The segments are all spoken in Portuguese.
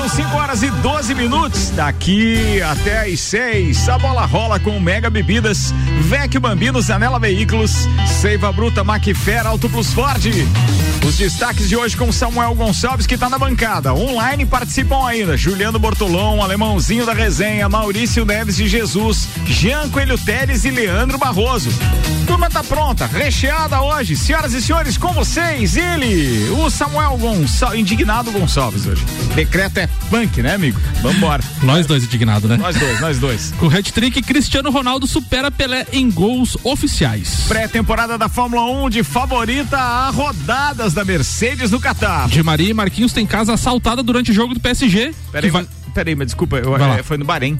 São 5 horas e 12 minutos. Daqui até às 6. A bola rola com Mega Bebidas, Vecchio Bambino, Zanela Veículos, Seiva Bruta, Macfer, Auto Plus Ford. Os destaques de hoje com Samuel Gonçalves, que está na bancada. Online participam ainda Juliano Bortolão, Alemãozinho da Resenha, Maurício Neves de Jesus, Jean Coelho Teles e Leandro Barroso. Turma tá pronta, recheada hoje. Senhoras e senhores, com vocês, ele, o Samuel Gonçalves, indignado Gonçalves hoje. Decreto é punk, né, amigo? Vambora. nós dois indignados, né? Nós dois, nós dois. Com o hat-trick, Cristiano Ronaldo supera Pelé em gols oficiais. Pré-temporada da Fórmula 1 de favorita a rodadas da Mercedes no Catar. De Maria e Marquinhos tem casa assaltada durante o jogo do PSG. Peraí, vai... peraí, mas desculpa, eu, é, foi no Bahrein.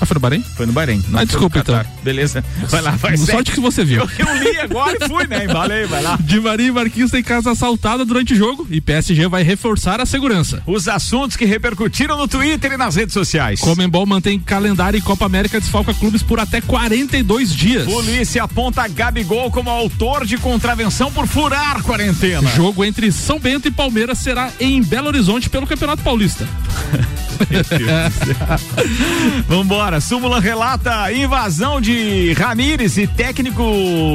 Ah, foi no Bahrein? Foi no Bahrein. Ah, desculpa então. Beleza. Vai lá, vai Sorte que você viu. Eu, eu, li agora e fui, né? Valeu, vai lá. De Maria e Marquinhos tem casa assaltada durante o jogo e PSG vai reforçar a segurança. Os assuntos que repercutiram no Twitter e nas redes sociais. Comembol mantém calendário e Copa América desfalca clubes por até 42 dias. Polícia aponta Gabigol como autor de contravenção por furar quarentena. Jogo entre São Bento e Palmeiras será em Belo Horizonte pelo Campeonato Paulista. Vambora. Súmula relata invasão de Ramires e técnico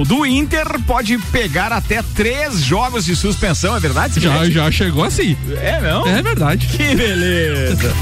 do Inter pode pegar até três jogos de suspensão. É verdade? Já, já chegou assim. É, não? É verdade. Que beleza.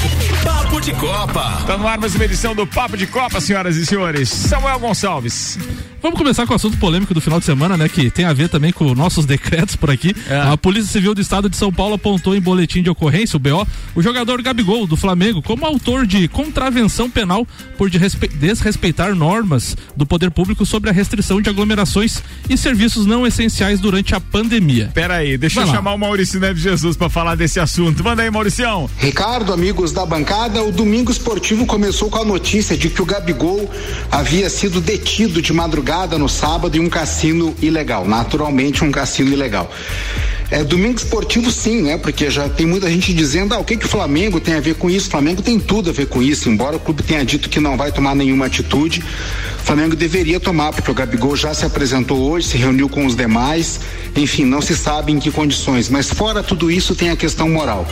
Papo de Copa. Tá no ar mais uma edição do Papo de Copa, senhoras e senhores. Samuel Gonçalves. Vamos começar com o assunto polêmico do final de semana, né? Que tem a ver também com nossos decretos por aqui. É. A Polícia Civil do Estado de São Paulo apontou em boletim de ocorrência, o BO, o jogador Gabigol do Flamengo como autor de contravenção penal por desrespeitar normas do poder público sobre a restrição de aglomerações e serviços não essenciais durante a pandemia. Pera aí, deixa Vai eu lá. chamar o Maurício Neves Jesus para falar desse assunto. Manda aí, Mauricião. Ricardo, amigos da bancada, o Domingo Esportivo começou com a notícia de que o Gabigol havia sido detido de madrugada no sábado em um cassino ilegal, naturalmente um cassino ilegal. É, domingo esportivo sim, né? Porque já tem muita gente dizendo, ah, o que que o Flamengo tem a ver com isso? O Flamengo tem tudo a ver com isso, embora o clube tenha dito que não vai tomar nenhuma atitude. O Flamengo deveria tomar, porque o Gabigol já se apresentou hoje, se reuniu com os demais, enfim, não se sabe em que condições. Mas fora tudo isso tem a questão moral.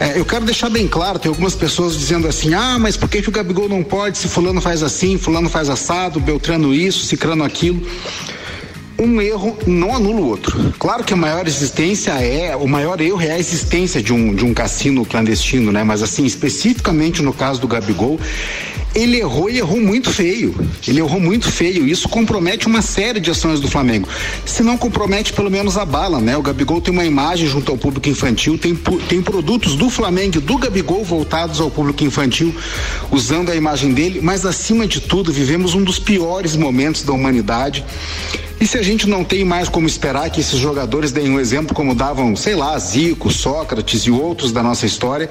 É, eu quero deixar bem claro, tem algumas pessoas dizendo assim, ah, mas por que, que o Gabigol não pode se fulano faz assim, fulano faz assado, Beltrano isso, Cicrano aquilo um erro não anula o outro. Claro que a maior existência é, o maior erro é a existência de um, de um cassino clandestino, né? Mas assim, especificamente no caso do Gabigol, ele errou e errou muito feio. Ele errou muito feio. Isso compromete uma série de ações do Flamengo. Se não compromete, pelo menos a bala, né? O Gabigol tem uma imagem junto ao público infantil, tem, tem produtos do Flamengo e do Gabigol voltados ao público infantil, usando a imagem dele, mas acima de tudo, vivemos um dos piores momentos da humanidade. E se a gente não tem mais como esperar que esses jogadores deem um exemplo como davam, sei lá, Zico, Sócrates e outros da nossa história,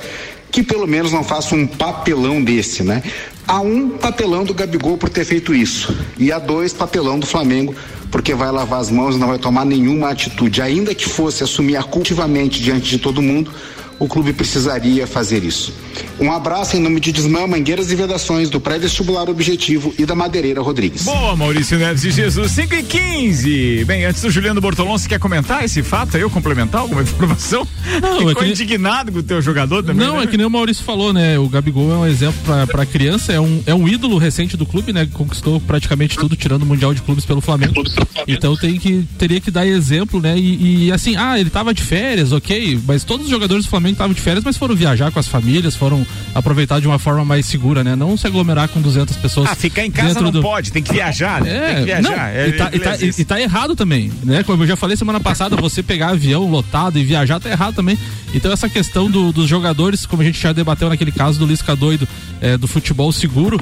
que pelo menos não façam um papelão desse, né? Há um papelão do Gabigol por ter feito isso. E há dois papelão do Flamengo porque vai lavar as mãos e não vai tomar nenhuma atitude. Ainda que fosse assumir cultivamente diante de todo mundo, o clube precisaria fazer isso. Um abraço em nome de Desmã, Mangueiras e Vedações, do pré-vestibular Objetivo e da Madeireira Rodrigues. Boa, Maurício Neves de Jesus, 5 e 15. Bem, antes do Juliano Bortolão, você quer comentar esse fato aí, ou complementar alguma informação? Não, Ficou é que... indignado com o teu jogador também? Não, né? é que nem o Maurício falou, né? O Gabigol é um exemplo para criança, é um, é um ídolo recente do clube, né? Conquistou praticamente tudo, tirando o Mundial de Clubes pelo Flamengo. Então tem que, teria que dar exemplo, né? E, e assim, ah, ele tava de férias, ok, mas todos os jogadores do Flamengo Flamengo estavam de férias, mas foram viajar com as famílias, foram aproveitar de uma forma mais segura, né? Não se aglomerar com 200 pessoas. Ah, ficar em casa não do... pode, tem que viajar, né? É, tem que viajar. Não, é, e, tá, e, tá, e, tá, errado também, né? Como eu já falei semana passada, você pegar avião lotado e viajar tá errado também. Então essa questão do, dos jogadores, como a gente já debateu naquele caso do Lisca doido, é, do futebol seguro,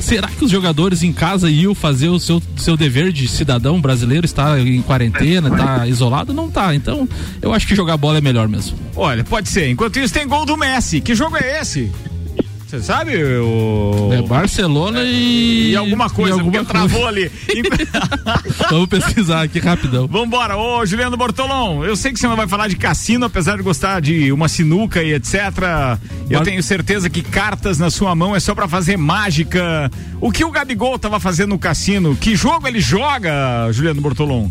será que os jogadores em casa iam fazer o seu, seu dever de cidadão brasileiro, está em quarentena, está isolado? Não tá. Então, eu acho que jogar bola é melhor mesmo. Olha, pode ser. Enquanto isso, tem gol do Messi. Que jogo é esse? Você sabe? O... É Barcelona e. E alguma coisa, e alguma porque coisa. travou ali. Vamos pesquisar aqui rapidão. Vambora, ô Juliano Bortolão, eu sei que você não vai falar de cassino, apesar de gostar de uma sinuca e etc. Eu Bar... tenho certeza que cartas na sua mão é só para fazer mágica. O que o Gabigol tava fazendo no cassino? Que jogo ele joga, Juliano Bortolão?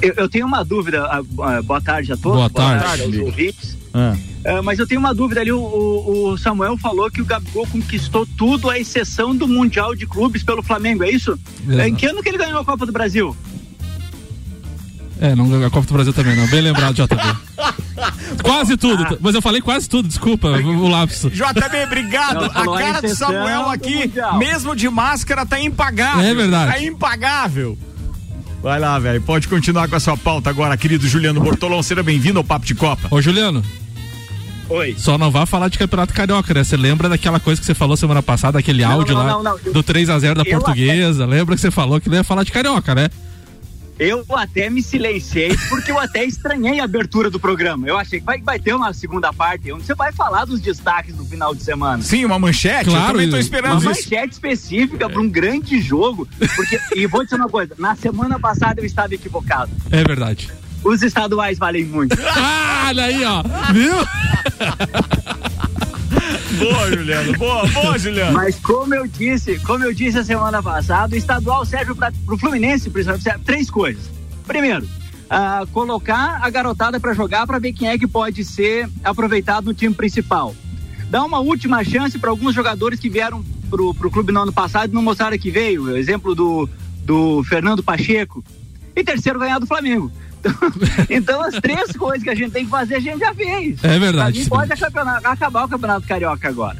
Eu, eu tenho uma dúvida. Uh, boa tarde a todos. Boa tarde. Boa tarde aos ouvintes. Ah. Uh, mas eu tenho uma dúvida ali, o, o, Samuel falou que o Gabigol conquistou tudo à exceção do Mundial de Clubes pelo Flamengo, é isso? É. Em que ano que ele ganhou a Copa do Brasil? É, não a Copa do Brasil também não. Bem lembrado, JB. quase tudo, ah. mas eu falei quase tudo, desculpa, o lápis. JB, obrigado. Não, a cara do Samuel aqui, mesmo de máscara, tá impagável. É verdade. Tá impagável. Vai lá, velho. Pode continuar com a sua pauta agora, querido Juliano Bortolão. Seja bem-vindo ao Papo de Copa. Ô, Juliano. Oi. Só não vá falar de Campeonato Carioca, né? Você lembra daquela coisa que você falou semana passada, aquele não, áudio não, lá do 3 a 0 da Portuguesa? Até... Lembra que você falou que não ia falar de Carioca, né? Eu até me silenciei porque eu até estranhei a abertura do programa. Eu achei que vai, vai ter uma segunda parte onde você vai falar dos destaques do final de semana. Sim, uma manchete. Claro, eu também tô esperando uma isso. manchete específica é. para um grande jogo. Porque, e vou dizer uma coisa: na semana passada eu estava equivocado. É verdade. Os estaduais valem muito. ah, olha aí, ó. Viu? boa, Juliano. Boa, boa, Juliano. Mas como eu disse, como eu disse a semana passada, o estadual serve para o Fluminense, principalmente, três coisas. Primeiro, uh, colocar a garotada para jogar para ver quem é que pode ser aproveitado no time principal. Dar uma última chance para alguns jogadores que vieram pro, pro clube no ano passado e não mostraram que veio. Exemplo do, do Fernando Pacheco. E terceiro, ganhar do Flamengo. então, as três coisas que a gente tem que fazer, a gente já fez. É verdade. A gente pode acabar o Campeonato Carioca agora.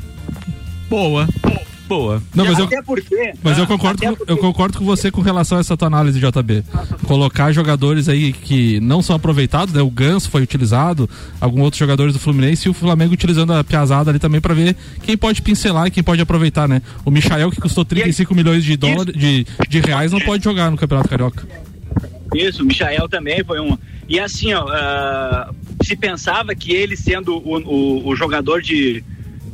Boa. Boa. Não, mas até eu, porque. Mas eu concordo, com, eu concordo com você com relação a essa tua análise, JB. Colocar jogadores aí que não são aproveitados, né? O Ganso foi utilizado, alguns outros jogadores do Fluminense e o Flamengo utilizando a piazada ali também para ver quem pode pincelar e quem pode aproveitar, né? O Michael, que custou 35 milhões de dólares, de, de reais, não pode jogar no Campeonato Carioca. Isso, o Michael também foi um. E assim, ó, uh, se pensava que ele sendo o, o, o, jogador de,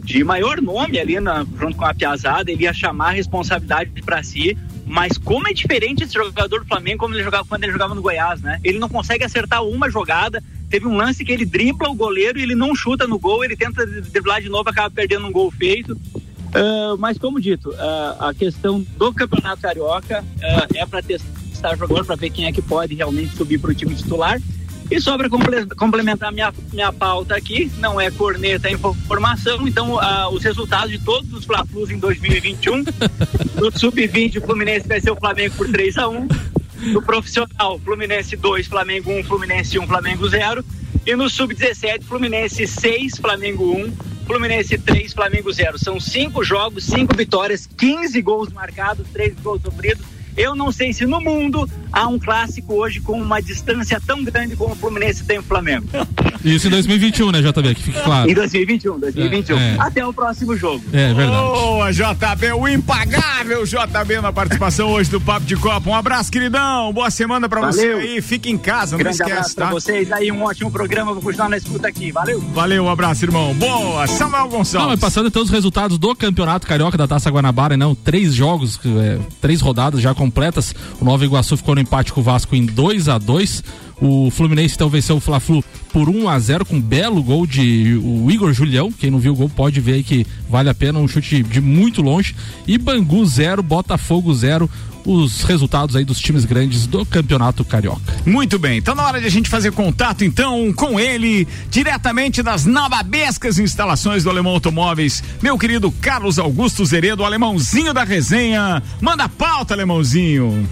de maior nome ali na, junto com a Piazada, ele ia chamar a responsabilidade para si. Mas como é diferente esse jogador do Flamengo como ele jogava quando ele jogava no Goiás, né? Ele não consegue acertar uma jogada. Teve um lance que ele dribla o goleiro e ele não chuta no gol, ele tenta driblar de novo, acaba perdendo um gol feito. Uh, mas como dito, uh, a questão do Campeonato Carioca é para testar testar jogador para ver quem é que pode realmente subir para o time titular. E só para complementar minha, minha pauta aqui, não é corneta, é informação. Então, uh, os resultados de todos os Fla-Flus em 2021. no Sub-20, o Fluminense vai ser o Flamengo por 3 a 1 No profissional, Fluminense 2, Flamengo 1, Fluminense 1, Flamengo 0. E no Sub-17, Fluminense 6, Flamengo 1, Fluminense 3, Flamengo 0. São cinco jogos, cinco vitórias, 15 gols marcados, 3 gols sofridos eu não sei se no mundo há um clássico hoje com uma distância tão grande como o Fluminense tem o Flamengo. Isso em 2021, né, JB? Que fique claro. Em 2021, 2021. É, é. Até o próximo jogo. É verdade. Boa, JB, o impagável JB na participação hoje do Papo de Copa. Um abraço, queridão. Boa semana pra Valeu. você aí. Fique em casa, Grande não esquece, tá? Pra vocês aí, um ótimo programa. Vou continuar na escuta aqui. Valeu. Valeu, um abraço, irmão. Boa, Samuel Gonçalves. Não, mas passando então os resultados do Campeonato Carioca da Taça Guanabara, não, três jogos, é, três rodadas já completas. O Nova Iguaçu ficou no empate com o Vasco em 2 a 2 o Fluminense então venceu o Fla-Flu por 1 a 0 com um belo gol de o Igor Julião. Quem não viu o gol pode ver aí que vale a pena um chute de muito longe. E Bangu 0, Botafogo 0 os resultados aí dos times grandes do Campeonato Carioca. Muito bem, então na hora de a gente fazer contato então com ele, diretamente das nababescas instalações do Alemão Automóveis, meu querido Carlos Augusto Zeredo, alemãozinho da resenha. Manda pauta, alemãozinho.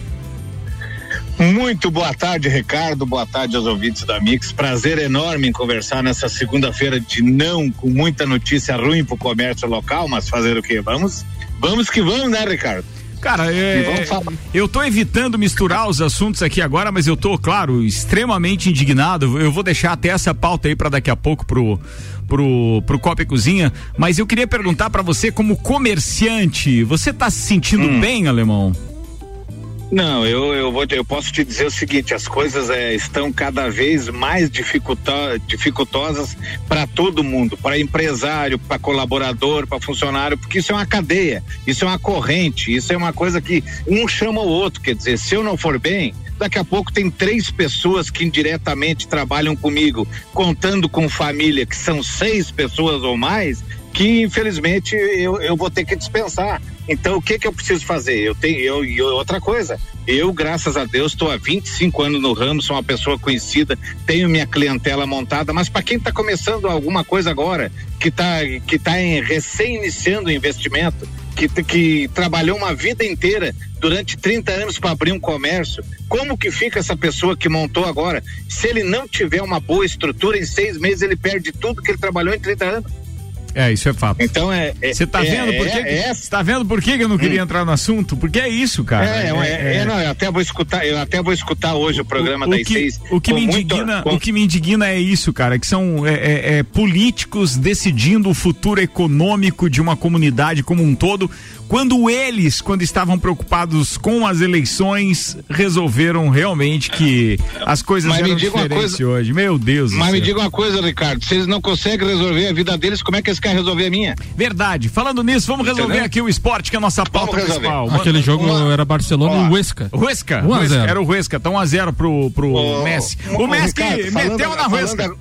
Muito boa tarde, Ricardo. Boa tarde aos ouvintes da Mix. Prazer enorme em conversar nessa segunda-feira de não, com muita notícia ruim para o comércio local, mas fazer o quê? Vamos, vamos que vamos, né, Ricardo? Cara, é, eu tô evitando misturar os assuntos aqui agora, mas eu tô, claro, extremamente indignado. Eu vou deixar até essa pauta aí para daqui a pouco pro pro, pro Copa e Cozinha, mas eu queria perguntar para você como comerciante, você tá se sentindo hum. bem, alemão? Não, eu, eu, vou, eu posso te dizer o seguinte: as coisas é, estão cada vez mais dificultosas para todo mundo, para empresário, para colaborador, para funcionário, porque isso é uma cadeia, isso é uma corrente, isso é uma coisa que um chama o outro. Quer dizer, se eu não for bem, daqui a pouco tem três pessoas que indiretamente trabalham comigo, contando com família, que são seis pessoas ou mais, que infelizmente eu, eu vou ter que dispensar. Então o que que eu preciso fazer? Eu tenho eu, e outra coisa. Eu, graças a Deus, estou há 25 anos no ramo, sou uma pessoa conhecida, tenho minha clientela montada, mas para quem está começando alguma coisa agora, que está que tá em, recém iniciando o investimento, que, que trabalhou uma vida inteira durante 30 anos para abrir um comércio, como que fica essa pessoa que montou agora? Se ele não tiver uma boa estrutura, em seis meses ele perde tudo que ele trabalhou em 30 anos. É, isso é fato. Então é. Você tá, é, vendo por que, é, é, tá vendo por que eu não queria hum. entrar no assunto? Porque é isso, cara. É, é, é, não, eu até vou escutar, eu até vou escutar hoje o programa o, o das que, seis. O que me indigna, muito, com... o que me indigna é isso, cara, que são é, políticos decidindo o futuro econômico de uma comunidade como um todo, quando eles, quando estavam preocupados com as eleições, resolveram realmente que as coisas mas eram diferentes coisa, hoje. Meu Deus Mas me diga uma coisa, Ricardo, se eles não conseguem resolver a vida deles, como é que eles querem resolver a minha? Verdade. Falando nisso, vamos resolver Entendeu? aqui o esporte, que é a nossa pauta principal. Aquele jogo uma... era Barcelona Ó, e Huesca. Huesca. 1 a 0. Era o Huesca, então 1 a 0 pro, pro oh, Messi. O, Messi Ricardo, meteu na Huesca.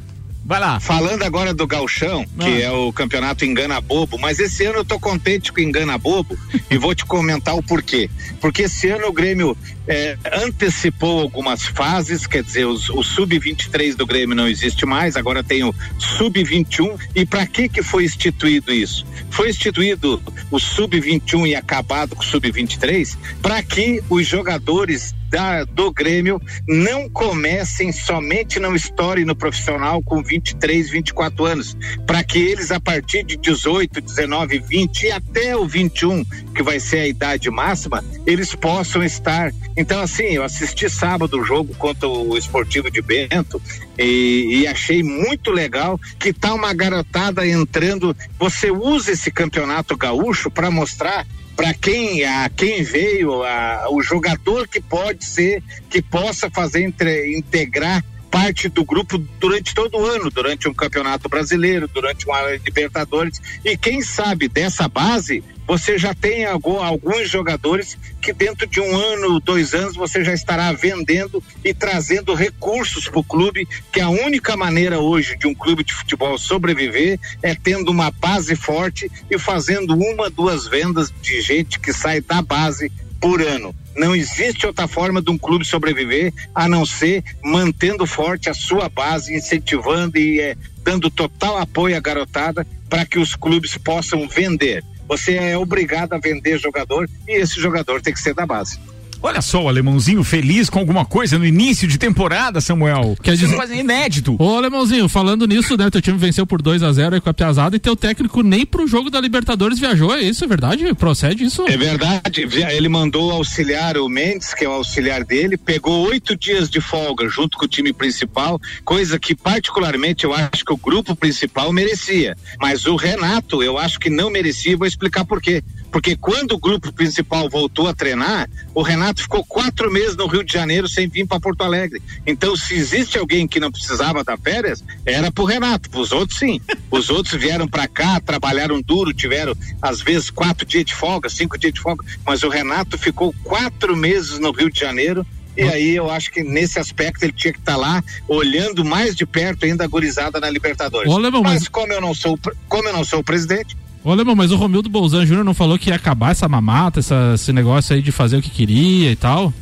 Vai lá. Falando agora do Galchão, que ah. é o campeonato Engana Bobo, mas esse ano eu tô contente com Engana Bobo e vou te comentar o porquê. Porque esse ano o Grêmio é, antecipou algumas fases, quer dizer, os, o sub-23 do Grêmio não existe mais, agora tem o sub-21. E para que que foi instituído isso? Foi instituído o sub-21 e acabado com o sub-23 para que os jogadores da, do Grêmio não comecem somente, não estourem no profissional com 23, 24 anos, para que eles a partir de 18, 19, 20 e até o 21, que vai ser a idade máxima, eles possam estar. Então, assim, eu assisti sábado o jogo contra o Esportivo de Bento e, e achei muito legal que tá uma garotada entrando. Você usa esse campeonato gaúcho para mostrar para quem a quem veio a, o jogador que pode ser que possa fazer entre, integrar parte do grupo durante todo o ano, durante um campeonato brasileiro, durante uma Libertadores. E quem sabe dessa base você já tem alguns jogadores que dentro de um ano, dois anos, você já estará vendendo e trazendo recursos para o clube, que a única maneira hoje de um clube de futebol sobreviver é tendo uma base forte e fazendo uma, duas vendas de gente que sai da base por ano. Não existe outra forma de um clube sobreviver a não ser mantendo forte a sua base, incentivando e é, dando total apoio à garotada para que os clubes possam vender. Você é obrigado a vender jogador e esse jogador tem que ser da base. Olha só o alemãozinho feliz com alguma coisa no início de temporada, Samuel. Quer dizer, quase inédito. Ô, alemãozinho, falando nisso, né? Teu time venceu por 2 a 0 aí com a Piazada e teu técnico nem pro jogo da Libertadores viajou, é isso? É verdade? Procede isso? É verdade. Ele mandou auxiliar o Mendes, que é o auxiliar dele, pegou oito dias de folga junto com o time principal, coisa que particularmente eu acho que o grupo principal merecia. Mas o Renato, eu acho que não merecia, vou explicar por quê. Porque quando o grupo principal voltou a treinar, o Renato ficou quatro meses no Rio de Janeiro sem vir para Porto Alegre. Então, se existe alguém que não precisava dar férias, era pro Renato. Os outros sim. Os outros vieram para cá, trabalharam duro, tiveram às vezes quatro dias de folga, cinco dias de folga. Mas o Renato ficou quatro meses no Rio de Janeiro e aí eu acho que nesse aspecto ele tinha que estar tá lá olhando mais de perto ainda a gurizada na Libertadores. Mas, mas como eu não sou como eu não sou o presidente, Olha, mas o Romildo Bolzan Júnior não falou que ia acabar essa mamata, essa, esse negócio aí de fazer o que queria e tal?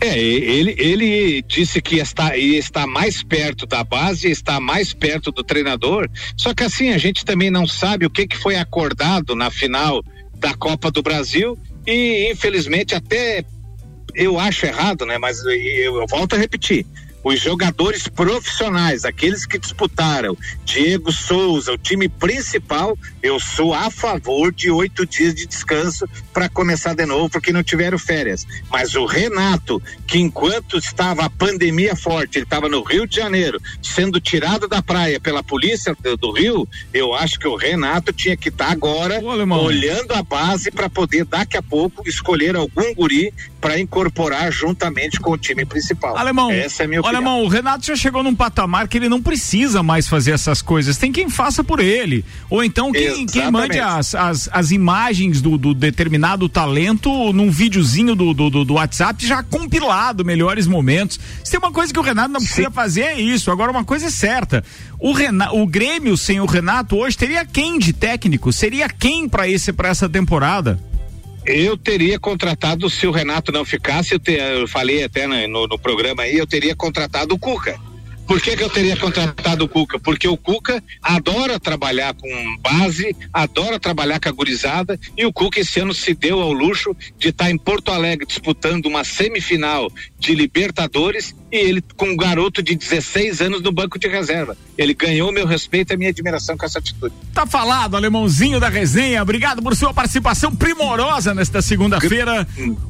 É, ele, ele disse que está, está mais perto da base, está mais perto do treinador. Só que assim, a gente também não sabe o que, que foi acordado na final da Copa do Brasil e infelizmente até eu acho errado, né? Mas eu, eu volto a repetir os jogadores profissionais, aqueles que disputaram, Diego Souza, o time principal, eu sou a favor de oito dias de descanso para começar de novo, porque não tiveram férias. Mas o Renato, que enquanto estava a pandemia forte, ele estava no Rio de Janeiro, sendo tirado da praia pela polícia do, do Rio, eu acho que o Renato tinha que estar tá agora olhando a base para poder daqui a pouco escolher algum guri para incorporar juntamente com o time principal. Alemão, essa é a minha opinião. Alemão, o Renato já chegou num patamar que ele não precisa mais fazer essas coisas. Tem quem faça por ele. Ou então quem, quem mande as, as, as imagens do, do, determinado talento num videozinho do, do, do, WhatsApp já compilado, melhores momentos. Se tem uma coisa que o Renato não precisa Sim. fazer é isso. Agora, uma coisa é certa. O, Renato, o Grêmio sem o Renato hoje teria quem de técnico? Seria quem para essa temporada? Eu teria contratado, se o Renato não ficasse, eu, te, eu falei até no, no, programa aí, eu teria contratado o Cuca. Por que, que eu teria contratado o Cuca? Porque o Cuca adora trabalhar com base, adora trabalhar com a gurizada e o Cuca esse ano se deu ao luxo de estar tá em Porto Alegre disputando uma semifinal de Libertadores e ele com um garoto de 16 anos no banco de reserva. Ele ganhou meu respeito e a minha admiração com essa atitude. Tá falado, alemãozinho da resenha. Obrigado por sua participação primorosa nesta segunda-feira.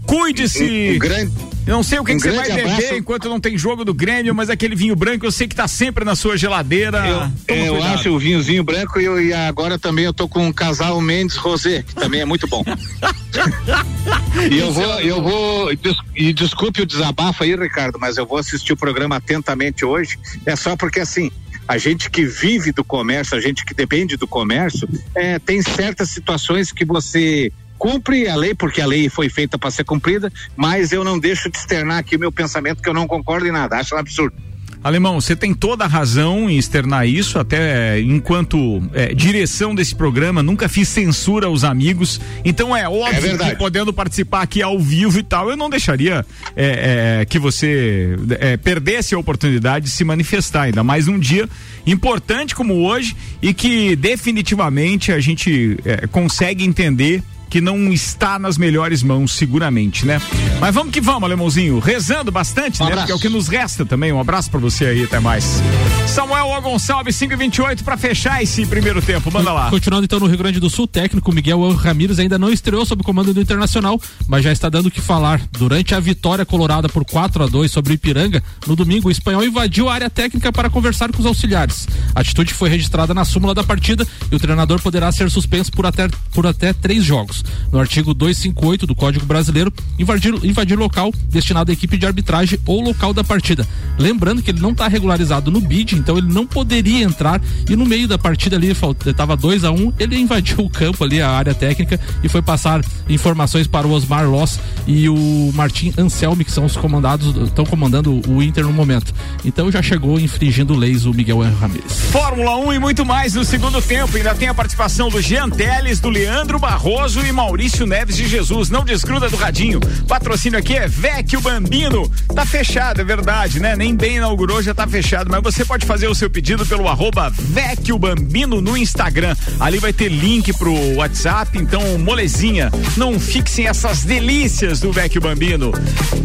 Cuide-se. Um, um grande não sei o que, um que você vai abraço. beber enquanto não tem jogo do Grêmio, mas aquele vinho branco eu sei que tá sempre na sua geladeira. Eu, eu acho o vinhozinho branco e, eu, e, agora também eu tô com um casal Mendes Rosé, que também é muito bom. e eu vou, eu vou, e desculpe o desabafo aí, Ricardo, mas eu vou assistir o programa atentamente hoje. É só porque assim, a gente que vive do comércio, a gente que depende do comércio, é, tem certas situações que você cumpre a lei, porque a lei foi feita para ser cumprida, mas eu não deixo de externar aqui o meu pensamento que eu não concordo em nada, acho um absurdo. Alemão, você tem toda a razão em externar isso, até enquanto é, direção desse programa, nunca fiz censura aos amigos, então é óbvio é que podendo participar aqui ao vivo e tal, eu não deixaria é, que você perdesse a oportunidade de se manifestar, ainda mais um dia importante como hoje e que definitivamente a gente consegue entender que não está nas melhores mãos, seguramente, né? Mas vamos que vamos, alemãozinho. Rezando bastante, um né? Porque é o que nos resta também. Um abraço para você aí, até mais. Samuel O. Gonçalves, 5 e 28 para fechar esse primeiro tempo. Manda lá. Continuando então no Rio Grande do Sul, o técnico Miguel Ramírez ainda não estreou sob o comando do Internacional, mas já está dando o que falar. Durante a vitória colorada por 4 a 2 sobre o Ipiranga, no domingo, o espanhol invadiu a área técnica para conversar com os auxiliares. A atitude foi registrada na súmula da partida e o treinador poderá ser suspenso por até, por até três jogos no artigo 258 do Código Brasileiro, invadir, invadir local destinado à equipe de arbitragem ou local da partida. Lembrando que ele não está regularizado no BID, então ele não poderia entrar e no meio da partida ali estava 2 a 1 um, ele invadiu o campo ali, a área técnica e foi passar informações para o Osmar Loss e o Martim Anselmi, que são os comandados, estão comandando o Inter no momento. Então já chegou infringindo leis o Miguel Ramírez. Fórmula 1 um e muito mais no segundo tempo. Ainda tem a participação do Jean Teles, do Leandro Barroso e Maurício Neves de Jesus. Não desgruda do radinho. Patrocínio aqui é Vecchio Bambino. Tá fechado, é verdade, né? Nem bem inaugurou, já tá fechado. Mas você pode fazer o seu pedido pelo arroba Vecchio Bambino no Instagram. Ali vai ter link pro WhatsApp. Então, molezinha, não fixem essas delícias do Vecchio Bambino.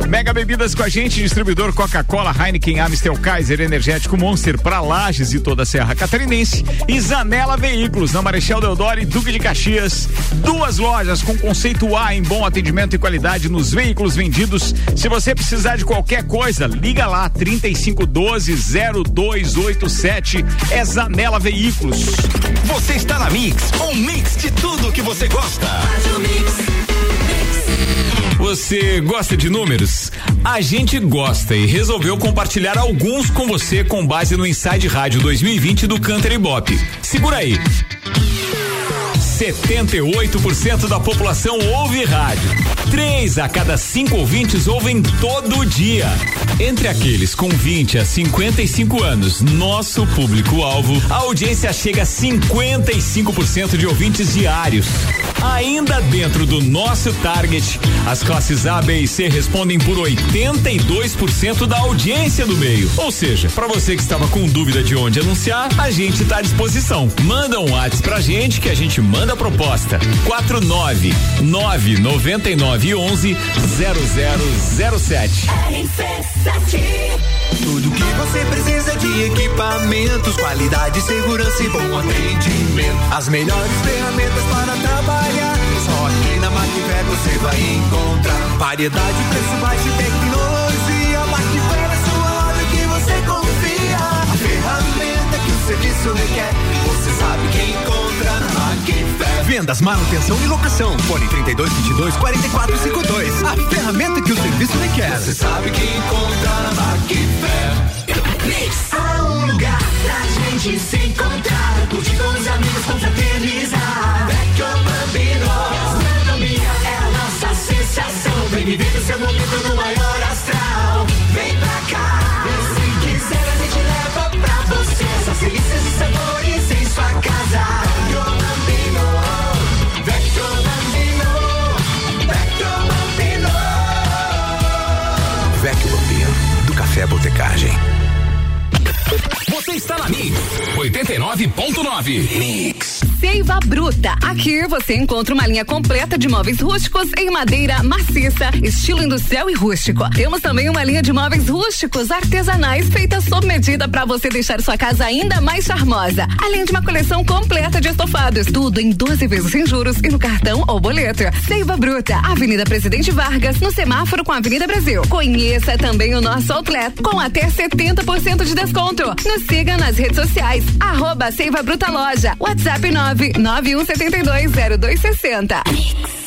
Mega Bebidas com a gente, distribuidor Coca-Cola, Heineken, Amstel, Kaiser, Energético Monster para Lages e toda a Serra Catarinense. E Zanela Veículos, na Marechal Deodoro e Duque de Caxias. Duas lojas lojas com conceito A em bom atendimento e qualidade nos veículos vendidos. Se você precisar de qualquer coisa, liga lá 3512 0287 é Zanela Veículos. Você está na Mix, um mix de tudo que você gosta. Você gosta de números? A gente gosta e resolveu compartilhar alguns com você com base no Inside Rádio 2020 do Canter Bop. Segura aí. 78% da população ouve rádio. Três a cada cinco ouvintes ouvem todo dia. Entre aqueles com 20 a 55 anos, nosso público-alvo, a audiência chega a 55% de ouvintes diários. Ainda dentro do nosso target, as classes A, B e C respondem por 82% da audiência do meio. Ou seja, para você que estava com dúvida de onde anunciar, a gente está à disposição. Manda um WhatsApp pra gente que a gente manda a proposta. 49 999 11 0007. Tudo que você precisa de equipamentos, qualidade, segurança e bom atendimento. As melhores ferramentas para trabalhar. Só aqui na Macfer você vai encontrar variedade, preço baixo e tecnologia. Macfer é sua loja que você confia. A ferramenta que o serviço requer, você sabe que encontra. Vendas, manutenção e locação. Fone 32 22 44 52. A ferramenta que o serviço requer. Você sabe que encontra na Macfer. Há um lugar pra gente se encontrar, curtir com os amigos, confraternizar. Vecchio Bambino. Gastronomia é a nossa sensação. Vem viver o seu momento no maior astral. Vem pra cá. E se quiser, a gente leva pra você. Essas delícias e sabores em sua casa. Secagem. Você está na Mix 89.9. Mix. Seiva Bruta. Aqui você encontra uma linha completa de móveis rústicos em madeira maciça, estilo industrial e rústico. Temos também uma linha de móveis rústicos artesanais feita sob medida para você deixar sua casa ainda mais charmosa. Além de uma coleção completa de estofados, tudo em 12 vezes sem juros e no cartão ou boleto. Seiva Bruta, Avenida Presidente Vargas, no semáforo com a Avenida Brasil. Conheça também o nosso outlet com até 70% de desconto. Nos siga nas redes sociais, arroba Seiva Bruta Loja, WhatsApp 991720260.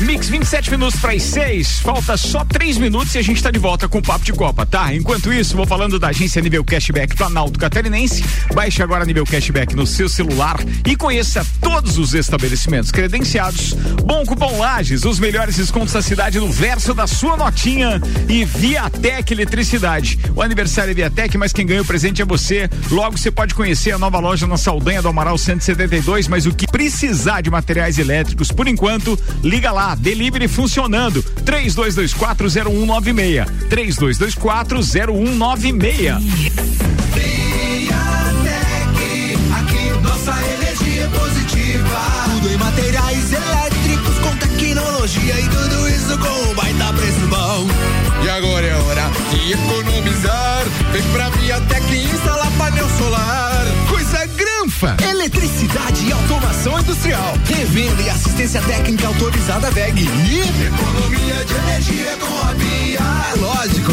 Mix 27 minutos para as 6. Falta só 3 minutos e a gente está de volta com o Papo de Copa, tá? Enquanto isso, vou falando da agência Nível Cashback Planalto Catarinense. Baixe agora Nível Cashback no seu celular e conheça todos os estabelecimentos credenciados. Bom cupom Lages, os melhores descontos da cidade no verso da sua notinha e Viatec Eletricidade. O aniversário é Viatec, mas quem ganha o presente é você. Logo você pode conhecer a nova loja na Saldanha do Amaral 172, mas o que precisar de materiais elétricos, por enquanto, liga lá, delivery funcionando. 32240196. 32240196. Aqui nossa energia positiva. Tudo em materiais elétricos com tecnologia e tudo isso com um baita preço bom. E agora é hora de economizar. Vem pra Viatec instalar painel solar. Eletricidade e automação industrial. Revenda e assistência técnica autorizada VEG. E economia de energia com a Via. É lógico.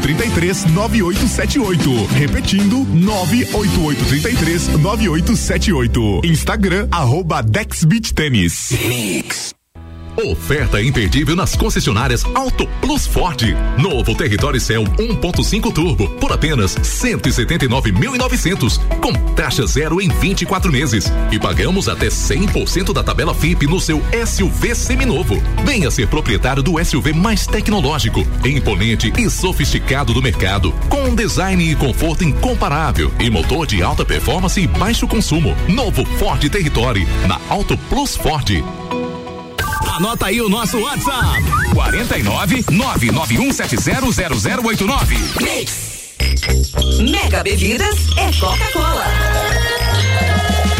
98833 9878. Repetindo, 98833 9878. Instagram, arroba Dex Beach Tênis. Mix. Oferta imperdível nas concessionárias Auto Plus Ford. Novo Território Cell 1.5 Turbo por apenas 179.900 com taxa zero em 24 meses e pagamos até 100% da tabela FIP no seu SUV seminovo. Venha ser proprietário do SUV mais tecnológico, imponente e sofisticado do mercado, com um design e conforto incomparável e motor de alta performance e baixo consumo. Novo Ford Territory na Auto Plus Ford. Anota aí o nosso WhatsApp: 49 991700089. Mega Bebidas é Coca-Cola.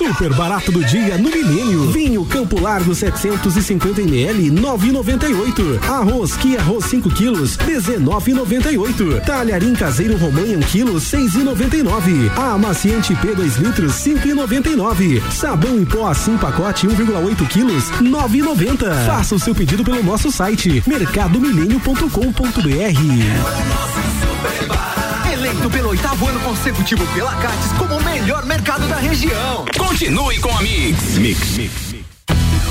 Super barato do dia no Milênio. Vinho Campo Largo 750 ml 9,98. Arroz que arroz 5 quilos 19,98. Talharim caseiro romanha 1 quilo 6,99. Amaciante P 2 litros 5,99. Sabão em pó assim pacote 1,8 quilos 9,90. Faça o seu pedido pelo nosso site mercadomilênio.com.br. Eleito pelo oitavo ano consecutivo pela Cates como o melhor mercado da região. Continue com a Mix. Mix. Mix.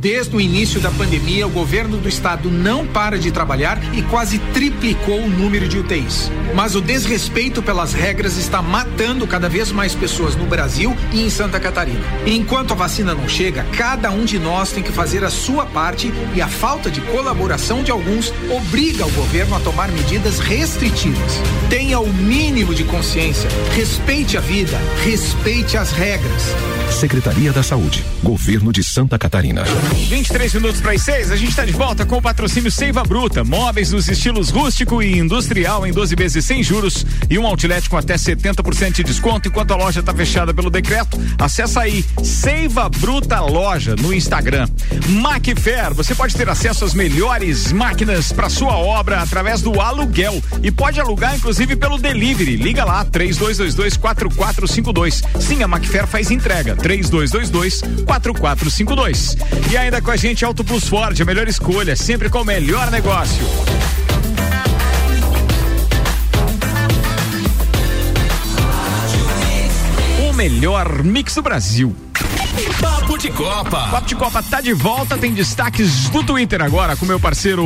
Desde o início da pandemia, o governo do estado não para de trabalhar e quase triplicou o número de UTIs. Mas o desrespeito pelas regras está matando cada vez mais pessoas no Brasil e em Santa Catarina. Enquanto a vacina não chega, cada um de nós tem que fazer a sua parte e a falta de colaboração de alguns obriga o governo a tomar medidas restritivas. Tenha o mínimo de consciência, respeite a vida, respeite as regras. Secretaria da Saúde, Governo de Santa Catarina. 23 minutos para as 6, a gente está de volta com o patrocínio Seiva Bruta, móveis nos estilos rústico e industrial em 12 vezes sem juros e um outlet com até 70% de desconto enquanto a loja está fechada pelo decreto. Acesse aí Seiva Bruta Loja no Instagram. Macfair, você pode ter acesso às melhores máquinas para sua obra através do aluguel e pode alugar inclusive pelo delivery. Liga lá 3222 4452. Sim, a Macfair faz entrega 3222 4452. E ainda com a gente Auto Plus Ford, a melhor escolha, sempre com o melhor negócio. O melhor mix do Brasil. Papo de Copa. Papo de Copa tá de volta, tem destaques do Twitter agora com meu parceiro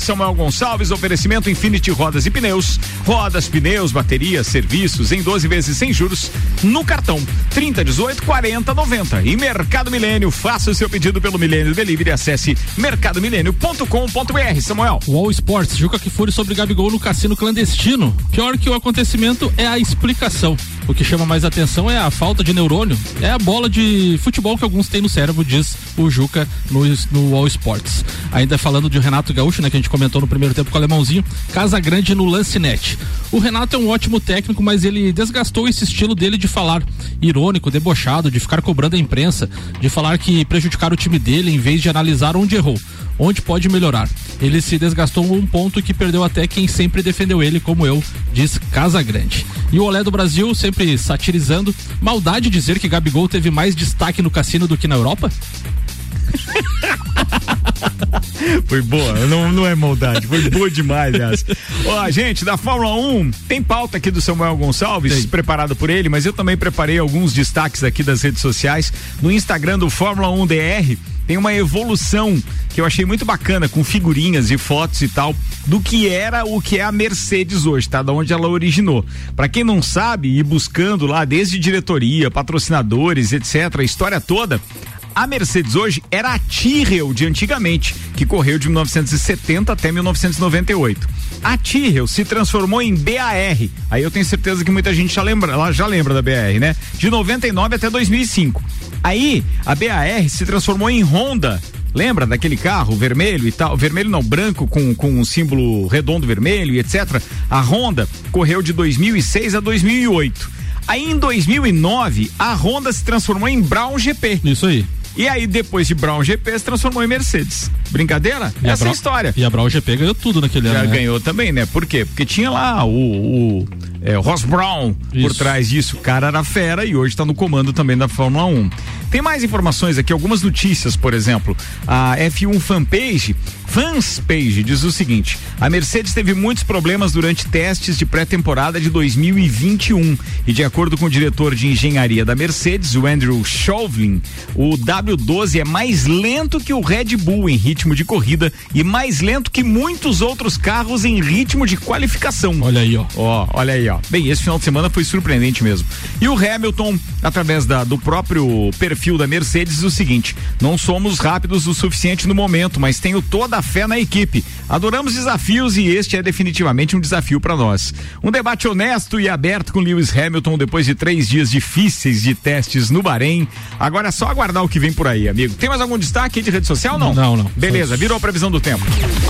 Samuel Gonçalves, oferecimento Infinity Rodas e Pneus. Rodas, pneus, baterias, serviços em 12 vezes sem juros no cartão 30 18 40 90. E Mercado Milênio, faça o seu pedido pelo Milênio Delivery, acesse mercadomilênio.com.br. Samuel. Wall Sports, Juca Kifuri sobre Gabigol no cassino clandestino. Pior que o acontecimento é a explicação. O que chama mais atenção é a falta de neurônio, é a bola de futebol que alguns têm no cérebro, diz o Juca no, no All Sports. Ainda falando de Renato Gaúcho, né, que a gente comentou no primeiro tempo com o alemãozinho, Casa Grande no lance net. O Renato é um ótimo técnico, mas ele desgastou esse estilo dele de falar irônico, debochado, de ficar cobrando a imprensa, de falar que prejudicar o time dele em vez de analisar onde errou onde pode melhorar. Ele se desgastou um ponto que perdeu até quem sempre defendeu ele, como eu, diz Casa Grande. E o Olé do Brasil, sempre satirizando, maldade dizer que Gabigol teve mais destaque no cassino do que na Europa? Foi boa, não, não é maldade, foi boa demais essa. Ó, gente, da Fórmula 1, tem pauta aqui do Samuel Gonçalves, tem. preparado por ele, mas eu também preparei alguns destaques aqui das redes sociais. No Instagram do Fórmula 1 DR, tem uma evolução que eu achei muito bacana, com figurinhas e fotos e tal, do que era o que é a Mercedes hoje, tá? Da onde ela originou. Para quem não sabe, ir buscando lá desde diretoria, patrocinadores, etc., a história toda, a Mercedes hoje era a Tyrrell de antigamente, que correu de 1970 até 1998. A Tyrrell se transformou em BAR. Aí eu tenho certeza que muita gente já lembra, já lembra da BAR, né? De 99 até 2005. Aí a BAR se transformou em Honda Lembra daquele carro vermelho e tal? Vermelho não, branco com, com um símbolo redondo vermelho e etc. A Honda correu de 2006 a 2008. Aí em 2009, a Honda se transformou em Brown GP. Isso aí. E aí, depois de Brown GP, se transformou em Mercedes. Brincadeira? E Essa é Brown, a história. E a Brown GP ganhou tudo naquele Já ano. né? ganhou também, né? Por quê? Porque tinha lá o, o é, Ross Brown Isso. por trás disso. O cara era fera e hoje está no comando também da Fórmula 1. Tem mais informações aqui, algumas notícias, por exemplo. A F1 Fanpage, Fans Page, diz o seguinte: a Mercedes teve muitos problemas durante testes de pré-temporada de 2021. E de acordo com o diretor de engenharia da Mercedes, o Andrew Chauvin, o W12 é mais lento que o Red Bull em ritmo de corrida e mais lento que muitos outros carros em ritmo de qualificação. Olha aí, ó. Ó, olha aí, ó. Bem, esse final de semana foi surpreendente mesmo. E o Hamilton, através da, do próprio perfil da Mercedes, diz o seguinte: não somos rápidos o suficiente no momento, mas tenho toda a fé na equipe. Adoramos desafios e este é definitivamente um desafio para nós. Um debate honesto e aberto com Lewis Hamilton depois de três dias difíceis de testes no Bahrein. Agora é só aguardar o que vem por aí, amigo. Tem mais algum destaque de rede social? Não. Não, não. Beleza, virou a previsão do tempo.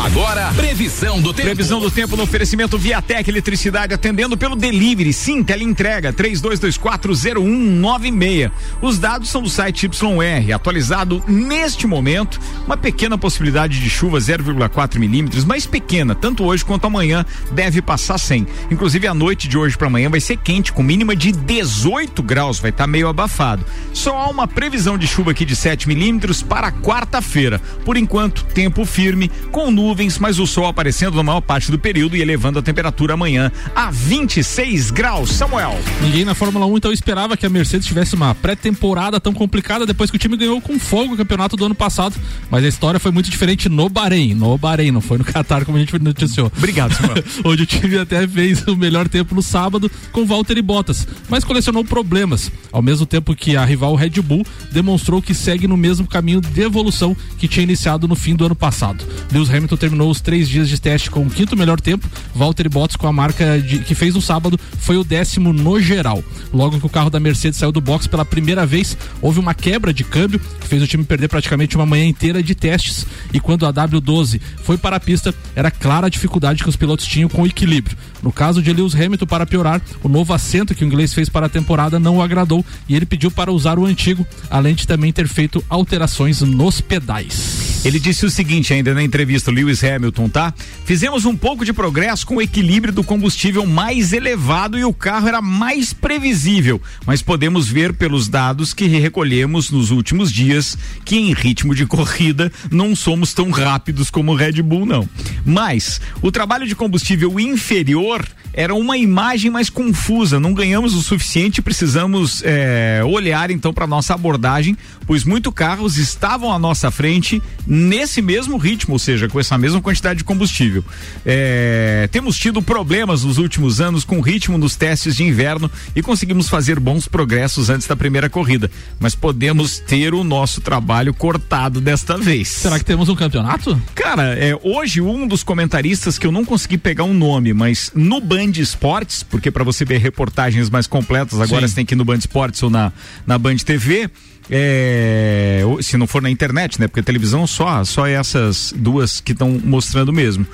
Agora, previsão do tempo. Previsão do tempo no oferecimento Viatec Eletricidade, atendendo pelo delivery. Sim, teleentrega 32240196. Os dados são do site YR, atualizado neste momento. Uma pequena possibilidade de chuva, 0,4 milímetros, mas pequena, tanto hoje quanto amanhã, deve passar sem. Inclusive, a noite de hoje para amanhã vai ser quente, com mínima de 18 graus, vai estar tá meio abafado. Só há uma previsão de chuva aqui de 7 milímetros para quarta-feira. Por enquanto, tempo firme, com nuvens, mas o sol aparecendo na maior parte do período e elevando a temperatura amanhã a 26 graus. Samuel. Ninguém na Fórmula 1 então esperava que a Mercedes tivesse uma pré-temporada tão complicada depois que o time ganhou com fogo o campeonato do ano passado. Mas a história foi muito diferente no Bahrein. No Bahrein, não foi no Qatar, como a gente noticiou. Obrigado, Samuel. Onde o time até fez o melhor tempo no sábado com Valtteri Bottas, mas colecionou problemas. Ao mesmo tempo que a rival Red Bull demonstrou que segue no mesmo caminho de evolução que tinha iniciado no fim do ano passado. Lewis Hamilton terminou os três dias de teste com o quinto melhor tempo. Valtteri Bottas com a marca de, que fez no sábado foi o décimo no geral. Logo que o carro da Mercedes saiu do box pela primeira vez, houve uma quebra de câmbio que fez o time perder praticamente uma manhã inteira de testes. E quando a W12 foi para a pista, era clara a dificuldade que os pilotos tinham com o equilíbrio. No caso de Lewis Hamilton, para piorar, o novo assento que o inglês fez para a temporada não o agradou e ele pediu para usar o antigo, além de também ter feito alterações nos pedais. Ele disse o seguinte ainda na entrevista, Lewis Hamilton, tá? Fizemos um pouco de progresso com o equilíbrio do combustível mais elevado e o carro era mais previsível, mas podemos ver pelos dados que recolhemos nos últimos dias que em ritmo de corrida não somos tão rápidos como o Red Bull, não. Mas o trabalho de combustível inferior era uma imagem mais confusa. Não ganhamos o suficiente, precisamos é, olhar então para nossa abordagem, pois muitos carros estavam à nossa frente nesse mesmo ritmo, ou seja, com essa mesma quantidade de combustível. É, temos tido problemas nos últimos anos com o ritmo nos testes de inverno e conseguimos fazer bons progressos antes da primeira corrida, mas podemos ter o nosso trabalho cortado desta vez. Será que temos um campeonato? Cara, é, hoje um dos comentaristas que eu não consegui pegar um nome, mas no Band Esportes, porque para você ver reportagens mais completas agora Sim. você tem que ir no Band Esportes ou na, na Band TV. É, se não for na internet, né? Porque televisão só, só essas duas que estão mostrando mesmo.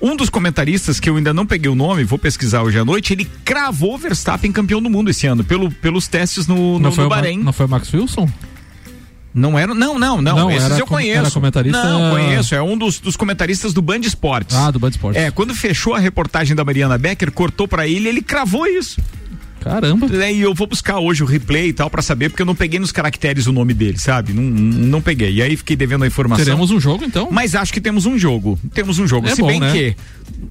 Um dos comentaristas que eu ainda não peguei o nome, vou pesquisar hoje à noite, ele cravou o Verstappen campeão do mundo esse ano, pelo, pelos testes no, no, Não foi, no Bahrein. não foi o Max Wilson? Não era, não, não, não. Não, esses eu conheço. era comentarista- Não, conheço. É um dos, dos comentaristas do Band Esportes. Ah, do Band Esportes. É, quando fechou a reportagem da Mariana Becker, cortou pra ele, ele cravou isso. Caramba. E eu vou buscar hoje o replay e tal pra saber, porque eu não peguei nos caracteres o nome dele, sabe? Não, não peguei. E aí fiquei devendo a informação. Teremos um jogo então? Mas acho que temos um jogo. Temos um jogo. É Se bom, bem né? que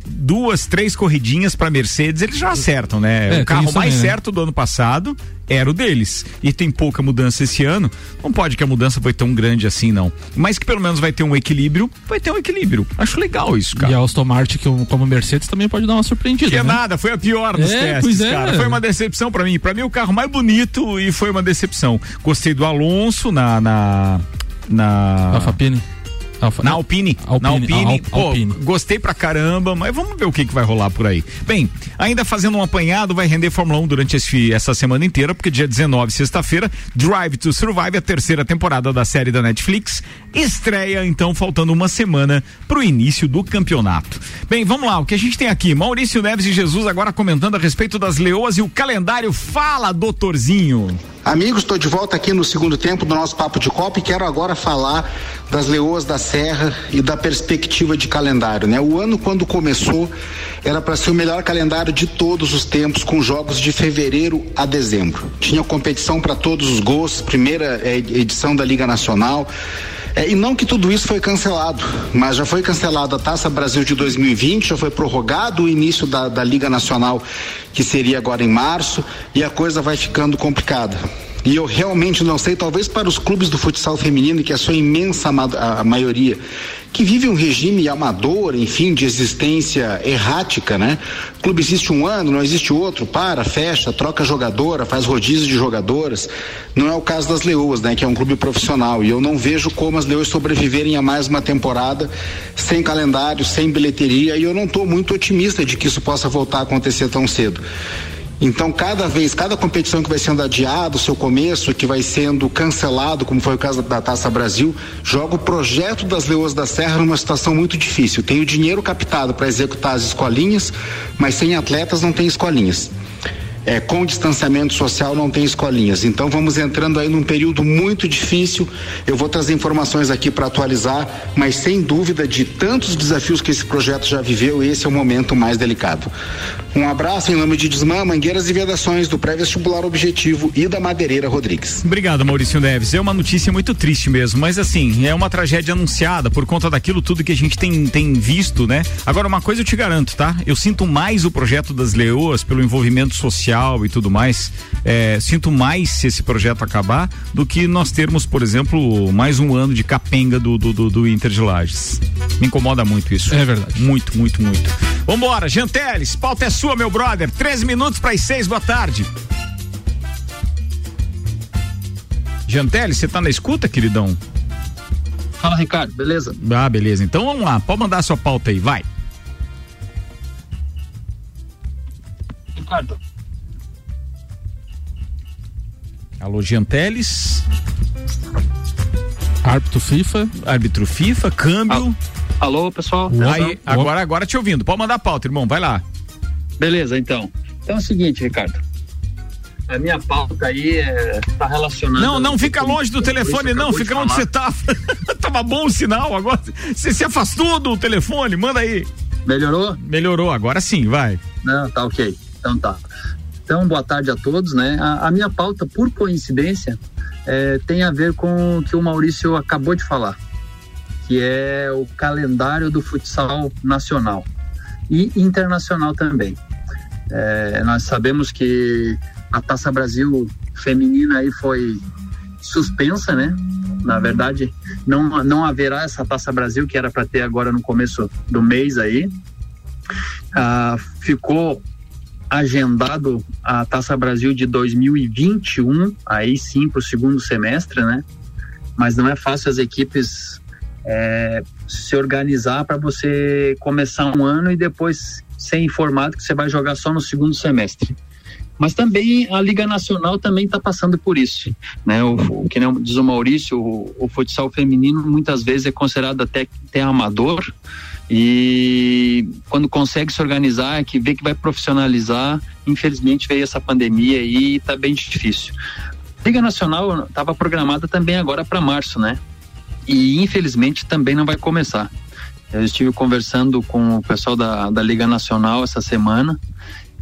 duas, três corridinhas pra Mercedes, eles já acertam, né? É, o carro mais também, né? certo do ano passado era o deles. E tem pouca mudança esse ano. Não pode que a mudança foi tão grande assim, não. Mas que pelo menos vai ter um equilíbrio, vai ter um equilíbrio. Acho legal isso, cara. E a Aston Martin, que eu- como Mercedes, também pode dar uma surpreendida. Que é né? nada, foi a pior dos É, testes, é. cara. Foi uma decepção pra mim. Pra mim, o carro mais bonito e foi uma decepção. Gostei do Alonso na. na, na... Alfapine. Na Alpine. Alpine, Na Alpine. Al- Alpine. gostei pra caramba, mas vamos ver o que, que vai rolar por aí. Bem, ainda fazendo um apanhado, vai render Fórmula 1 durante esse- essa semana inteira, porque dia 19, sexta-feira, Drive to Survive, a terceira temporada da série da Netflix, estreia, então, faltando uma semana pro início do campeonato. Bem, vamos lá, o que a gente tem aqui? Maurício Neves e Jesus agora comentando a respeito das leoas e o calendário. Fala, doutorzinho! Amigos, estou de volta aqui no segundo tempo do nosso Papo de Copa e quero agora falar das Leoas da Serra e da perspectiva de calendário. Né? O ano, quando começou, era para ser o melhor calendário de todos os tempos, com jogos de fevereiro a dezembro. Tinha competição para todos os gostos, primeira eh, edição da Liga Nacional. É, e não que tudo isso foi cancelado, mas já foi cancelada a Taça Brasil de 2020, já foi prorrogado o início da, da Liga Nacional, que seria agora em março, e a coisa vai ficando complicada. E eu realmente não sei, talvez para os clubes do futsal feminino, que é a sua imensa a maioria, que vive um regime amador, enfim, de existência errática, né? O clube existe um ano, não existe outro, para, fecha, troca jogadora, faz rodízio de jogadoras. Não é o caso das Leoas, né? Que é um clube profissional. E eu não vejo como as Leoas sobreviverem a mais uma temporada sem calendário, sem bilheteria. E eu não estou muito otimista de que isso possa voltar a acontecer tão cedo. Então, cada vez, cada competição que vai sendo adiado, o seu começo, que vai sendo cancelado, como foi o caso da Taça Brasil, joga o projeto das Leoas da Serra numa situação muito difícil. Tem o dinheiro captado para executar as escolinhas, mas sem atletas não tem escolinhas é, com distanciamento social não tem escolinhas. Então vamos entrando aí num período muito difícil. Eu vou trazer informações aqui para atualizar, mas sem dúvida de tantos desafios que esse projeto já viveu, esse é o momento mais delicado. Um abraço em nome de Desmã, Mangueiras e Vedações do pré-vestibular Objetivo e da Madeireira Rodrigues. Obrigado, Maurício Neves. É uma notícia muito triste mesmo, mas assim, é uma tragédia anunciada por conta daquilo tudo que a gente tem, tem visto, né? Agora, uma coisa eu te garanto, tá? Eu sinto mais o projeto das Leoas pelo envolvimento social social e tudo mais. É, sinto mais se esse projeto acabar do que nós termos, por exemplo, mais um ano de capenga do, do, do, do Inter de Lages. Me incomoda muito isso. É verdade. Muito, muito, muito. Vambora, Janteles, pauta é sua, meu brother. 13 minutos para as 6, boa tarde. Janteles, você tá na escuta, queridão? Fala, Ricardo, beleza? Ah, beleza. Então vamos lá, pode mandar a sua pauta aí, vai. Ricardo, Alô, Gianteles. Árbitro FIFA. Árbitro FIFA, câmbio. Alô, pessoal. Aí, agora, agora te ouvindo. Pode mandar a pauta, irmão. Vai lá. Beleza, então. Então é o seguinte, Ricardo. A minha pauta aí é, tá relacionada. Não, não fica longe do telefone, não. Fica onde você tá. Tava bom o sinal agora. Você se afastou do telefone, manda aí. Melhorou? Melhorou, agora sim, vai. Não, tá ok. Então tá. Então, boa tarde a todos, né? A, a minha pauta, por coincidência, é, tem a ver com o que o Maurício acabou de falar, que é o calendário do futsal nacional e internacional também. É, nós sabemos que a Taça Brasil feminina aí foi suspensa, né? Na verdade, não, não haverá essa Taça Brasil que era para ter agora no começo do mês aí. Ah, ficou agendado a Taça Brasil de 2021, aí sim para o segundo semestre, né? Mas não é fácil as equipes é, se organizar para você começar um ano e depois ser informado que você vai jogar só no segundo semestre. Mas também a Liga Nacional também está passando por isso, né? O, o, que diz o Maurício, o, o futsal feminino muitas vezes é considerado até, até amador, e quando consegue se organizar, que vê que vai profissionalizar, infelizmente veio essa pandemia e está bem difícil. Liga Nacional estava programada também agora para março, né? E infelizmente também não vai começar. Eu estive conversando com o pessoal da, da Liga Nacional essa semana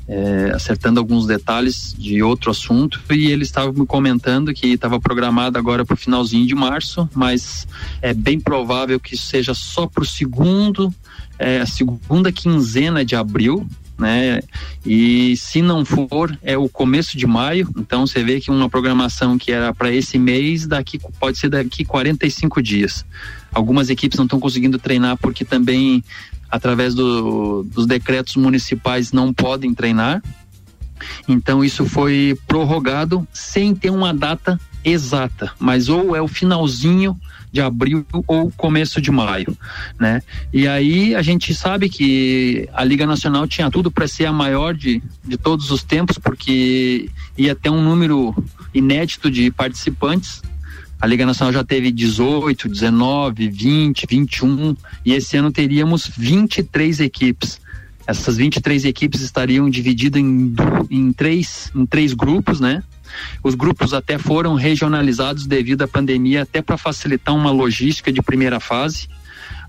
é, acertando alguns detalhes de outro assunto e eles estavam me comentando que estava programado agora para o finalzinho de março, mas é bem provável que seja só para o segundo, é, a segunda quinzena de abril, né? E se não for, é o começo de maio. Então você vê que uma programação que era para esse mês, daqui pode ser daqui 45 dias. Algumas equipes não estão conseguindo treinar porque também através do, dos decretos municipais, não podem treinar. Então, isso foi prorrogado sem ter uma data exata, mas ou é o finalzinho de abril ou começo de maio, né? E aí a gente sabe que a Liga Nacional tinha tudo para ser a maior de, de todos os tempos, porque ia ter um número inédito de participantes a Liga Nacional já teve 18, 19, 20, 21 e esse ano teríamos 23 equipes. Essas 23 equipes estariam divididas em, em, três, em três grupos, né? Os grupos até foram regionalizados devido à pandemia, até para facilitar uma logística de primeira fase.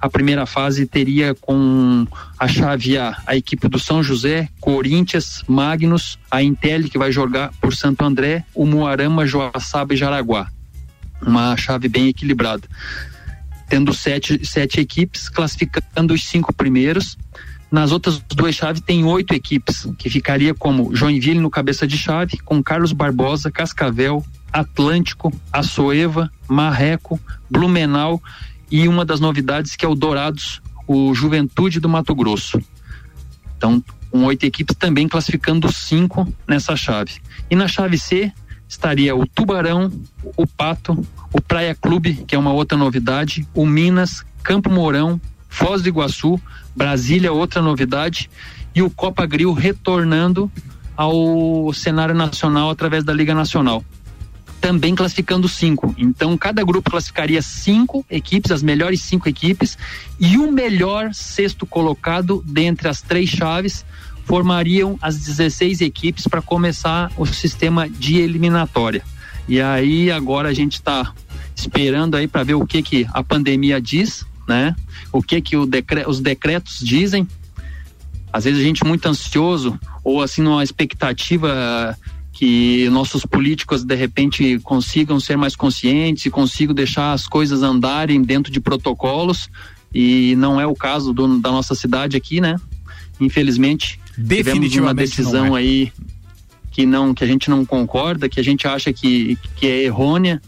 A primeira fase teria com a chave A, a equipe do São José, Corinthians, Magnus, a Intel que vai jogar por Santo André, o Moarama, Joaçaba e Jaraguá uma chave bem equilibrada. Tendo sete, sete equipes, classificando os cinco primeiros. Nas outras duas chaves tem oito equipes, que ficaria como Joinville no cabeça de chave, com Carlos Barbosa, Cascavel, Atlântico, Açoeva, Marreco, Blumenau e uma das novidades que é o Dourados, o Juventude do Mato Grosso. Então, com oito equipes também classificando cinco nessa chave. E na chave C estaria o Tubarão, o Pato, o Praia Clube, que é uma outra novidade, o Minas, Campo Mourão, Foz do Iguaçu, Brasília, outra novidade, e o Copa Grill retornando ao cenário nacional através da Liga Nacional. Também classificando cinco. Então, cada grupo classificaria cinco equipes, as melhores cinco equipes, e o melhor sexto colocado dentre as três chaves formariam as 16 equipes para começar o sistema de eliminatória. E aí agora a gente está esperando aí para ver o que que a pandemia diz, né? O que que decre os decretos dizem. Às vezes a gente muito ansioso ou assim numa expectativa que nossos políticos de repente consigam ser mais conscientes e consigam deixar as coisas andarem dentro de protocolos e não é o caso do, da nossa cidade aqui, né? Infelizmente, tivemos uma decisão é. aí que não que a gente não concorda, que a gente acha que, que é errônea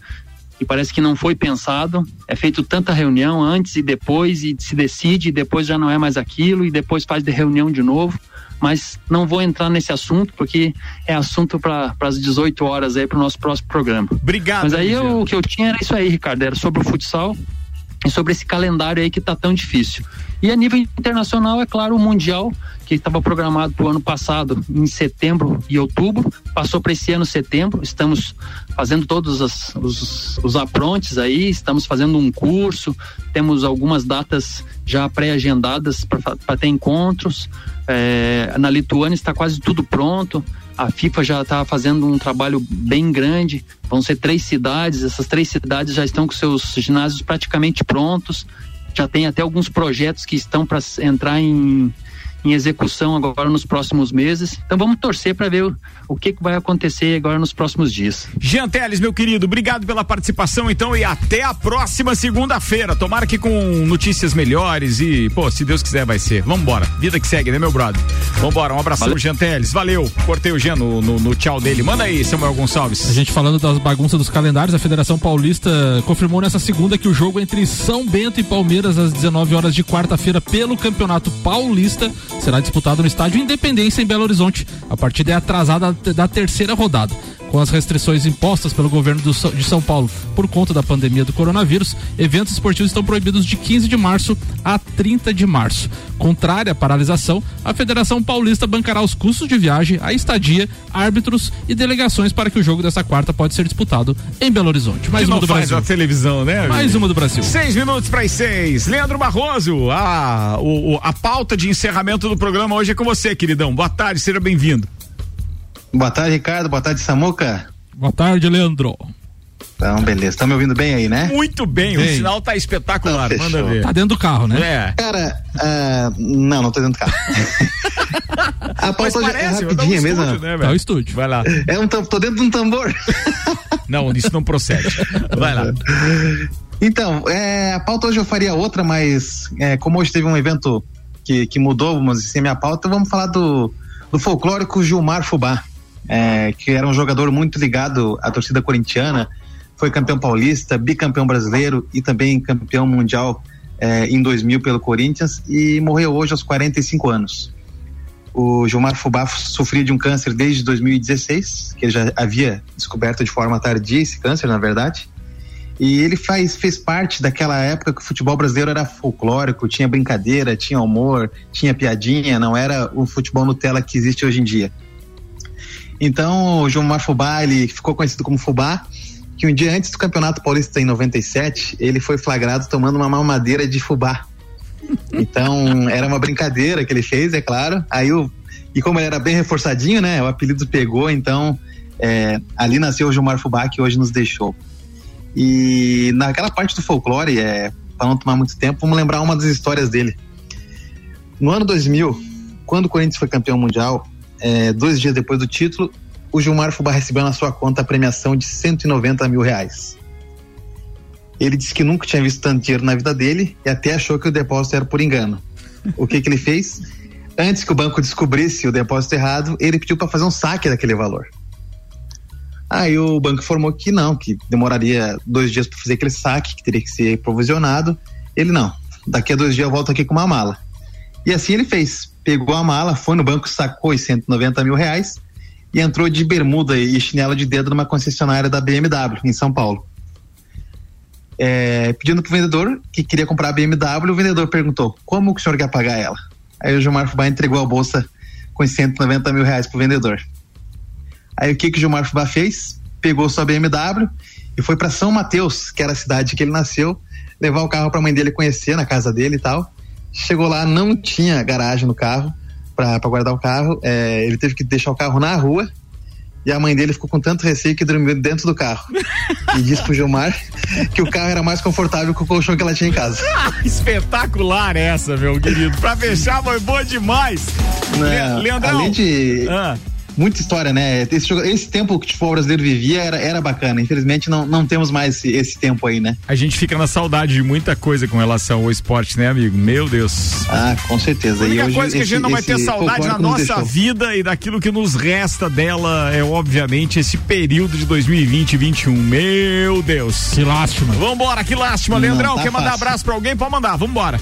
e parece que não foi pensado. É feito tanta reunião antes e depois e se decide e depois já não é mais aquilo e depois faz de reunião de novo. Mas não vou entrar nesse assunto porque é assunto para as 18 horas aí para o nosso próximo programa. Obrigado. Mas aí eu, o que eu tinha era isso aí, Ricardo, era sobre o futsal e sobre esse calendário aí que está tão difícil. E a nível internacional, é claro, o Mundial, que estava programado para o ano passado, em setembro e outubro, passou para esse ano setembro. Estamos fazendo todos as, os, os aprontes aí, estamos fazendo um curso, temos algumas datas já pré-agendadas para ter encontros. É, na Lituânia está quase tudo pronto. A FIFA já está fazendo um trabalho bem grande. Vão ser três cidades. Essas três cidades já estão com seus ginásios praticamente prontos já tem até alguns projetos que estão para entrar em, em execução agora nos próximos meses. Então vamos torcer para ver o, o que, que vai acontecer agora nos próximos dias. Jean Teles, meu querido, obrigado pela participação então e até a próxima segunda-feira. Tomara que com notícias melhores e, pô, se Deus quiser vai ser. Vambora. Vida que segue, né, meu brother? Vambora, um abração, Valeu. Jean Teles. Valeu. Cortei o Jean no, no, no, tchau dele. Manda aí, Samuel Gonçalves. A gente falando das bagunças dos calendários, a Federação Paulista confirmou nessa segunda que o jogo entre São Bento e Palmeiras às 19 horas de quarta-feira pelo Campeonato Paulista será disputado no estádio Independência em Belo Horizonte. A partida é atrasada da terceira rodada. Com as restrições impostas pelo governo do, de São Paulo por conta da pandemia do coronavírus, eventos esportivos estão proibidos de 15 de março a 30 de março. Contrária à paralisação, a Federação Paulista bancará os custos de viagem, a estadia, árbitros e delegações para que o jogo dessa quarta pode ser disputado em Belo Horizonte. Mais que uma do Brasil. televisão, né? Mais uma do Brasil. Seis minutos para as seis. Leandro Barroso, a, o, a pauta de encerramento do programa hoje é com você, queridão. Boa tarde, seja bem-vindo. Boa tarde, Ricardo. Boa tarde, Samuca. Boa tarde, Leandro. Então, beleza. Tá me ouvindo bem aí, né? Muito bem, bem. o sinal tá espetacular. Tá, Manda ver. Tá dentro do carro, né? É. Cara, uh, não, não tô dentro do carro. A pauta parece, é rapidinha mesmo. Estúdio, né, tá o estúdio. Vai lá. É um, tô dentro de um tambor. não, isso não procede. Vai lá. Então, é, a pauta hoje eu faria outra, mas é, como hoje teve um evento que, que mudou, vamos dizer, minha pauta, vamos falar do, do folclórico Gilmar Fubá é, que era um jogador muito ligado à torcida corintiana, foi campeão paulista, bicampeão brasileiro e também campeão mundial é, em 2000 pelo Corinthians e morreu hoje aos 45 anos. O Gilmar Fubá sofria de um câncer desde 2016, que ele já havia descoberto de forma tardia esse câncer, na verdade. E ele faz, fez parte daquela época que o futebol brasileiro era folclórico, tinha brincadeira, tinha humor, tinha piadinha, não era o futebol Nutella que existe hoje em dia. Então, o Gilmar Fubá, ele ficou conhecido como Fubá, que um dia antes do Campeonato Paulista em 97, ele foi flagrado tomando uma mamadeira de fubá. Então, era uma brincadeira que ele fez, é claro. Aí o e como ele era bem reforçadinho, né, o apelido pegou, então é, ali nasceu o Gilmar Fubá que hoje nos deixou. E naquela parte do folclore, é, para não tomar muito tempo, vamos lembrar uma das histórias dele. No ano 2000, quando o Corinthians foi campeão mundial, é, dois dias depois do título, o Gilmar Fubá recebeu na sua conta a premiação de 190 mil reais. Ele disse que nunca tinha visto tanto dinheiro na vida dele e até achou que o depósito era por engano. O que, que ele fez? Antes que o banco descobrisse o depósito errado, ele pediu para fazer um saque daquele valor. Aí o banco informou que não, que demoraria dois dias para fazer aquele saque, que teria que ser provisionado. Ele não. Daqui a dois dias eu volto aqui com uma mala. E assim ele fez. Pegou a mala, foi no banco, sacou os 190 mil reais e entrou de bermuda e chinela de dedo numa concessionária da BMW em São Paulo. É, pedindo pro vendedor que queria comprar a BMW, o vendedor perguntou: como o senhor quer pagar ela? Aí o Gilmar Fubá entregou a bolsa com os 190 mil reais pro vendedor. Aí o que que o Gilmar Fubá fez? Pegou sua BMW e foi para São Mateus, que era a cidade que ele nasceu, levar o carro para a mãe dele conhecer na casa dele e tal. Chegou lá, não tinha garagem no carro para guardar o carro. É, ele teve que deixar o carro na rua e a mãe dele ficou com tanto receio que dormiu dentro do carro. e disse pro Gilmar que o carro era mais confortável que o colchão que ela tinha em casa. Espetacular essa, meu querido. Pra fechar, foi boa demais. Não, Leandrão. Além de. Ah. Muita história, né? Esse, esse tempo que o futebol brasileiro vivia era, era bacana. Infelizmente não, não temos mais esse, esse tempo aí, né? A gente fica na saudade de muita coisa com relação ao esporte, né, amigo? Meu Deus. Ah, com certeza. A E única hoje coisa que a esse- gente não vai ter saudade na nossa deixou. vida e daquilo que nos resta dela é, obviamente, esse período de 2020 e 21. Meu Deus. Que lástima. Vambora, que lástima. Não, Leandrão, tá quer mandar fácil. abraço pra alguém? Pode mandar, vambora.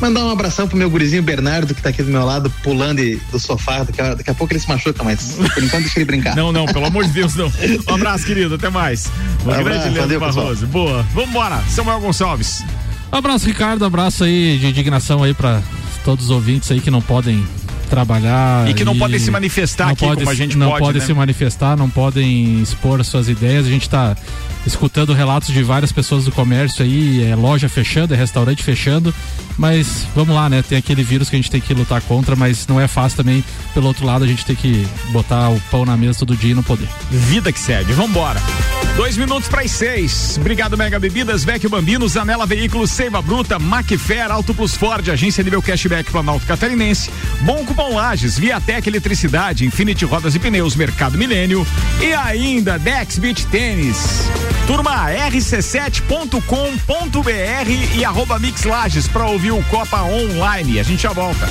Mandar um abração pro meu gurizinho Bernardo, que tá aqui do meu lado, pulando e- do sofá. Daqui a, daqui a pouco ele se machuca, mas por enquanto deixa ele brincar. Não, não, pelo amor de Deus, não. Um abraço, querido. Até mais. Um Abraço, grande Leandro valeu, pessoal. Barroso. Boa. Vambora. Samuel Gonçalves. Abraço, Ricardo. Abraço aí de indignação aí pra todos os ouvintes aí que não podem trabalhar. E que não podem se manifestar aqui pode como a gente não pode, podem né? se manifestar, não podem expor suas ideias. A gente tá escutando relatos de várias pessoas do comércio aí, é loja fechando, é restaurante fechando, mas vamos lá, né? Tem aquele vírus que a gente tem que lutar contra, mas não é fácil também. Pelo outro lado, a gente tem que botar o pão na mesa todo dia e não poder. Vida que segue. Vambora. Dois minutos para as seis. Obrigado, Mega Bebidas, Vecchio Bambino, Zanela Veículos, Seiva Bruta, Macfer, Auto Plus Ford, Agência Nível Cashback Planalto Catarinense, Bom Cupom Lages, Viatec Eletricidade, Infinity Rodas e Pneus, Mercado Milênio e ainda Dex Beach Tênis. Turma, rc7.com.br e arroba Mix Lages para ouvir o Copa Online. A gente já volta.